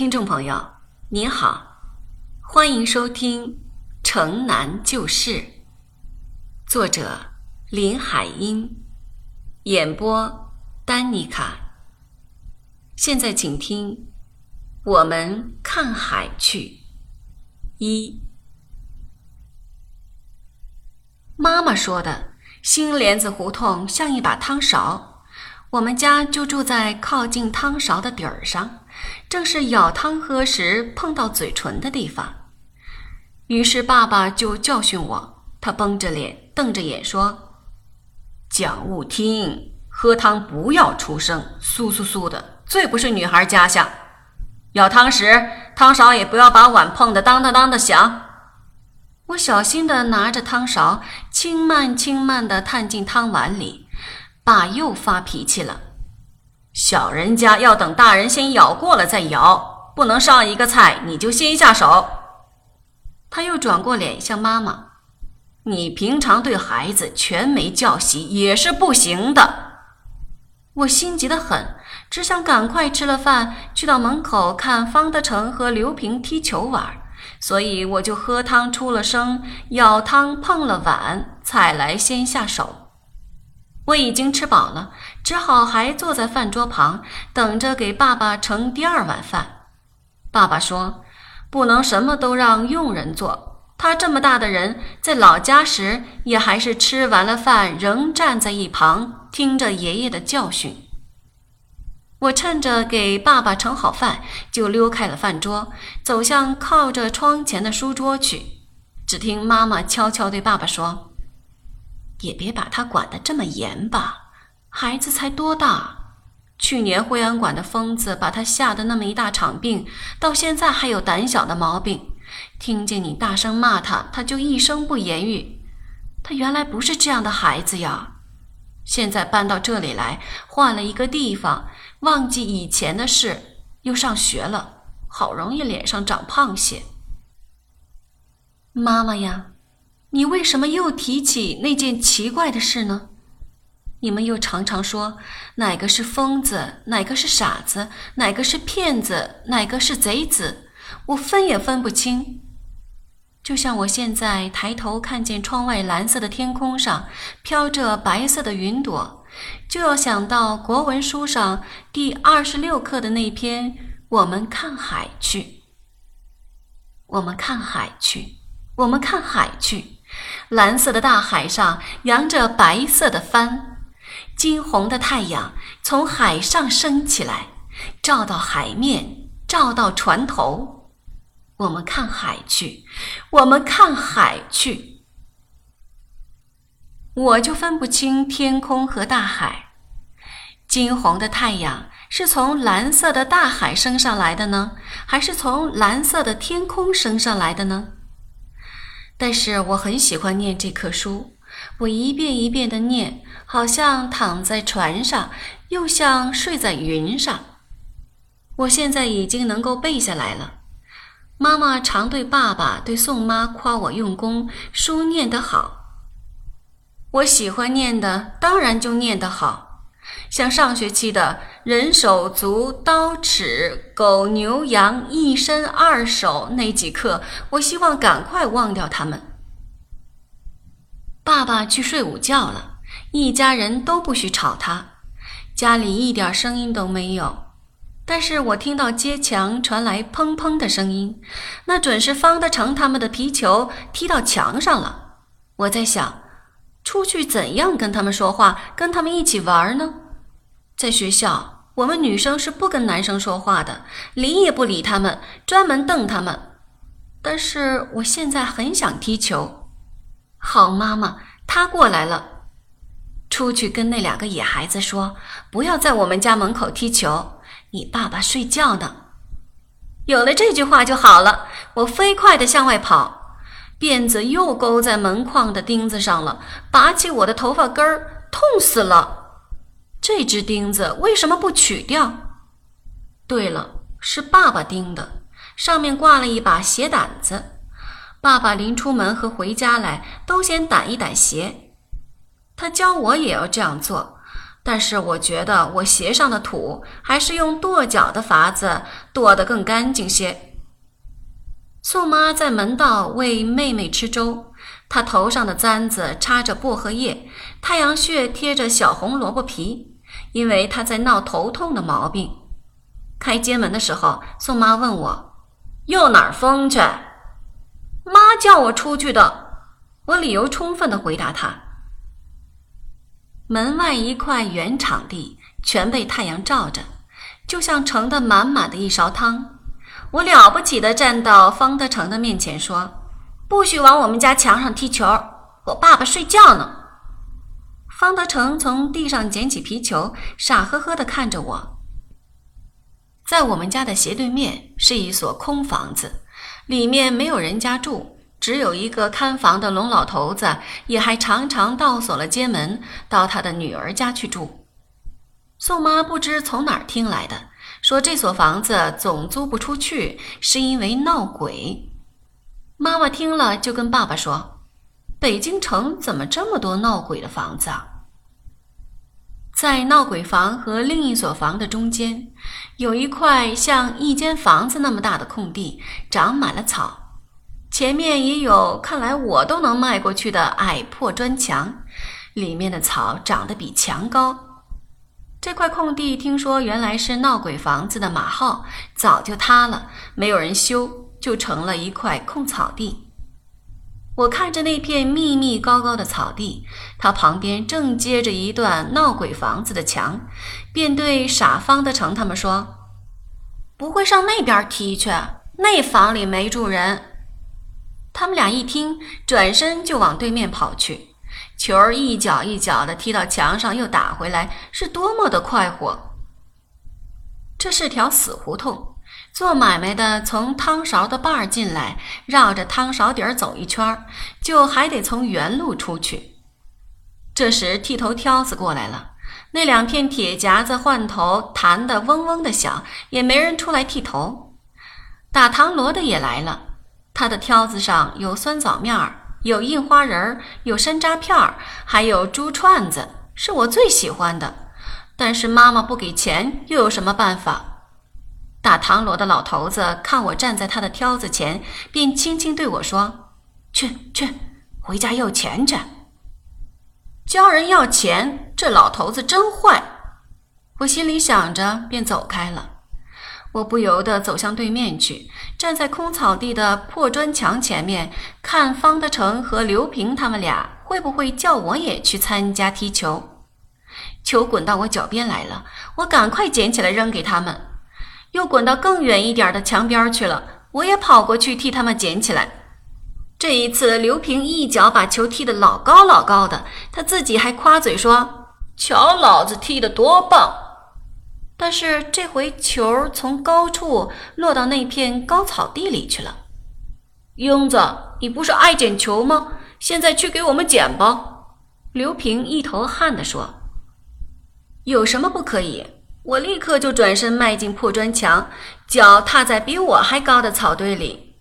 听众朋友，您好，欢迎收听《城南旧事》，作者林海音，演播丹妮卡。现在请听《我们看海去》一。妈妈说的，新莲子胡同像一把汤勺，我们家就住在靠近汤勺的底儿上，正是舀汤喝时碰到嘴唇的地方。于是爸爸就教训我，他绷着脸，瞪着眼说：“讲勿听，喝汤不要出声，簌簌簌的，最不是女孩家相。舀汤时，汤勺也不要把碗碰得当当当的响。”我小心地拿着汤勺，轻慢轻慢地探进汤碗里。爸又发脾气了：“小人家要等大人先舀过了再舀，不能上一个菜你就先下手。”他又转过脸向妈妈：“你平常对孩子全没教习也是不行的。”我心急得很，只想赶快吃了饭，去到门口看方德成和刘平踢球玩。所以我就喝汤出了声，舀汤碰了碗，菜来先下手。我已经吃饱了，只好还坐在饭桌旁，等着给爸爸盛第二碗饭。爸爸说：“不能什么都让佣人做，他这么大的人，在老家时也还是吃完了饭，仍站在一旁听着爷爷的教训。”我趁着给爸爸盛好饭，就溜开了饭桌，走向靠着窗前的书桌去。只听妈妈悄悄对爸爸说：“也别把他管得这么严吧，孩子才多大？去年惠安馆的疯子把他吓得那么一大场病，到现在还有胆小的毛病。听见你大声骂他，他就一声不言语。他原来不是这样的孩子呀。”现在搬到这里来，换了一个地方，忘记以前的事，又上学了，好容易脸上长胖些。妈妈呀，你为什么又提起那件奇怪的事呢？你们又常常说哪个是疯子，哪个是傻子，哪个是骗子，哪个是贼子，我分也分不清。就像我现在抬头看见窗外蓝色的天空上飘着白色的云朵，就要想到国文书上第二十六课的那篇《我们看海去》。我们看海去，我们看海去，蓝色的大海上扬着白色的帆，金红的太阳从海上升起来，照到海面，照到船头。我们看海去，我们看海去。我就分不清天空和大海，金红的太阳是从蓝色的大海升上来的呢，还是从蓝色的天空升上来的呢？但是我很喜欢念这课书，我一遍一遍的念，好像躺在船上，又像睡在云上。我现在已经能够背下来了。妈妈常对爸爸、对宋妈夸我用功，书念得好。我喜欢念的，当然就念得好。像上学期的人手足刀尺狗牛羊一身二手那几课，我希望赶快忘掉他们。爸爸去睡午觉了，一家人都不许吵他，家里一点声音都没有。但是我听到街墙传来砰砰的声音，那准是方德成他们的皮球踢到墙上了。我在想，出去怎样跟他们说话，跟他们一起玩呢？在学校，我们女生是不跟男生说话的，理也不理他们，专门瞪他们。但是我现在很想踢球。好妈妈，他过来了，出去跟那两个野孩子说，不要在我们家门口踢球。你爸爸睡觉呢。有了这句话就好了。我飞快地向外跑，辫子又勾在门框的钉子上了，拔起我的头发根儿，痛死了。这只钉子为什么不取掉？对了，是爸爸钉的，上面挂了一把鞋掸子。爸爸临出门和回家来都先掸一掸鞋。他教我也要这样做。但是我觉得我鞋上的土还是用跺脚的法子跺得更干净些。宋妈在门道喂妹妹吃粥，她头上的簪子插着薄荷叶，太阳穴贴着小红萝卜皮，因为她在闹头痛的毛病。开街门的时候，宋妈问我：“又哪儿疯去？”妈叫我出去的。我理由充分的回答她。门外一块圆场地全被太阳照着，就像盛得满满的一勺汤。我了不起的站到方德成的面前说：“不许往我们家墙上踢球，我爸爸睡觉呢。”方德成从地上捡起皮球，傻呵呵地看着我。在我们家的斜对面是一所空房子，里面没有人家住。只有一个看房的龙老头子，也还常常倒锁了街门，到他的女儿家去住。宋妈不知从哪儿听来的，说这所房子总租不出去，是因为闹鬼。妈妈听了就跟爸爸说：“北京城怎么这么多闹鬼的房子啊？”在闹鬼房和另一所房的中间，有一块像一间房子那么大的空地，长满了草。前面也有看来我都能迈过去的矮破砖墙，里面的草长得比墙高。这块空地听说原来是闹鬼房子的马号，早就塌了，没有人修，就成了一块空草地。我看着那片密密高高的草地，它旁边正接着一段闹鬼房子的墙，便对傻方德成他们说：“不会上那边踢去？那房里没住人。”他们俩一听，转身就往对面跑去。球儿一脚一脚的踢到墙上，又打回来，是多么的快活！这是条死胡同，做买卖的从汤勺的把儿进来，绕着汤勺底儿走一圈，就还得从原路出去。这时剃头挑子过来了，那两片铁夹子换头弹得嗡嗡的响，也没人出来剃头。打糖锣的也来了。他的挑子上有酸枣面儿，有印花人儿，有山楂片儿，还有猪串子，是我最喜欢的。但是妈妈不给钱，又有什么办法？打唐锣的老头子看我站在他的挑子前，便轻轻对我说：“去去，回家要钱去。”教人要钱，这老头子真坏。我心里想着，便走开了。我不由得走向对面去，站在空草地的破砖墙前面，看方德成和刘平他们俩会不会叫我也去参加踢球。球滚到我脚边来了，我赶快捡起来扔给他们，又滚到更远一点的墙边去了，我也跑过去替他们捡起来。这一次，刘平一脚把球踢得老高老高的，他自己还夸嘴说：“瞧老子踢得多棒！”但是这回球从高处落到那片高草地里去了。英子，你不是爱捡球吗？现在去给我们捡吧。刘平一头汗地说：“有什么不可以？”我立刻就转身迈进破砖墙，脚踏在比我还高的草堆里。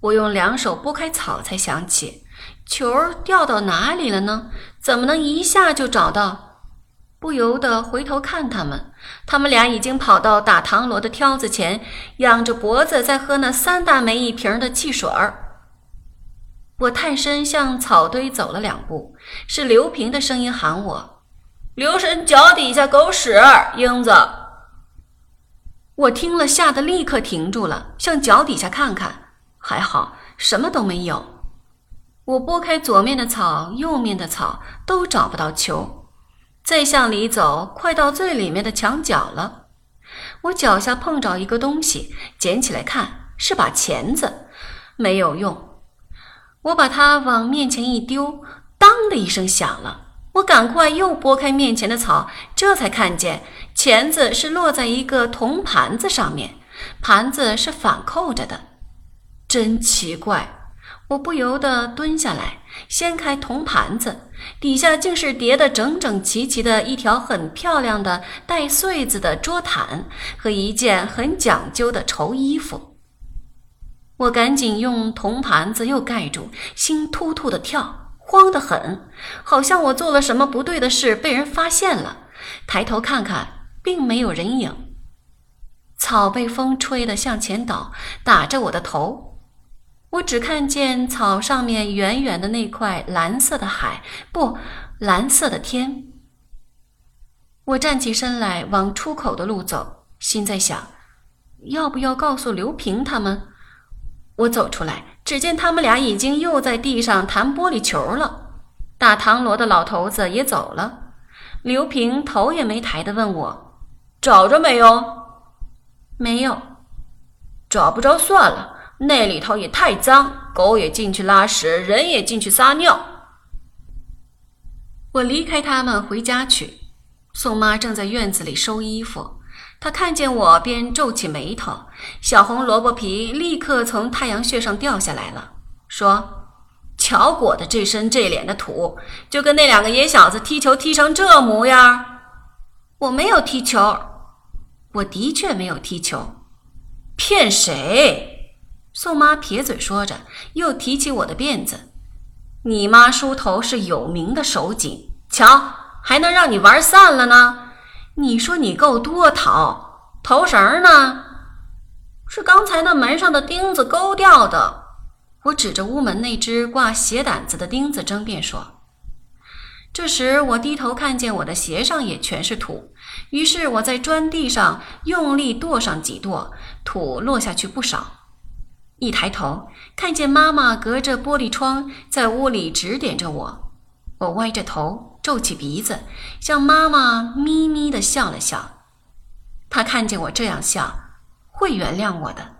我用两手拨开草，才想起球掉到哪里了呢？怎么能一下就找到？不由得回头看他们，他们俩已经跑到打唐锣的挑子前，仰着脖子在喝那三大枚一瓶的汽水儿。我探身向草堆走了两步，是刘平的声音喊我：“留神脚底下狗屎，英子。”我听了，吓得立刻停住了，向脚底下看看，还好什么都没有。我拨开左面的草，右面的草，都找不到球。再向里走，快到最里面的墙角了。我脚下碰着一个东西，捡起来看，是把钳子，没有用。我把它往面前一丢，当的一声响了。我赶快又拨开面前的草，这才看见钳子是落在一个铜盘子上面，盘子是反扣着的，真奇怪。我不由得蹲下来，掀开铜盘子，底下竟是叠得整整齐齐的一条很漂亮的带穗子的桌毯和一件很讲究的绸衣服。我赶紧用铜盘子又盖住，心突突的跳，慌得很，好像我做了什么不对的事被人发现了。抬头看看，并没有人影。草被风吹得向前倒，打着我的头。我只看见草上面远远的那块蓝色的海，不，蓝色的天。我站起身来，往出口的路走，心在想：要不要告诉刘平他们？我走出来，只见他们俩已经又在地上弹玻璃球了。打唐罗的老头子也走了。刘平头也没抬的问我：“找着没有？”“没有。”“找不着算了，那里头也太脏，狗也进去拉屎，人也进去撒尿。”我离开他们回家去。宋妈正在院子里收衣服，他看见我便皱起眉头，小红萝卜皮立刻从太阳穴上掉下来了，说：“乔裹的这身这脸的土，就跟那两个野小子踢球踢成这模样。”我没有踢球，我的确没有踢球，骗谁？宋妈撇嘴说着，又提起我的辫子：“你妈梳头是有名的手紧，瞧。”还能让你玩散了呢？你说你够多讨，头绳呢？是刚才那门上的钉子勾掉的。我指着屋门那只挂鞋胆子的钉子争辩说。这时我低头看见我的鞋上也全是土，于是我在砖地上用力跺上几跺，土落下去不少。一抬头看见妈妈隔着玻璃窗在屋里指点着我，我歪着头。皱起鼻子，向妈妈咪咪的笑了笑。她看见我这样笑，会原谅我的。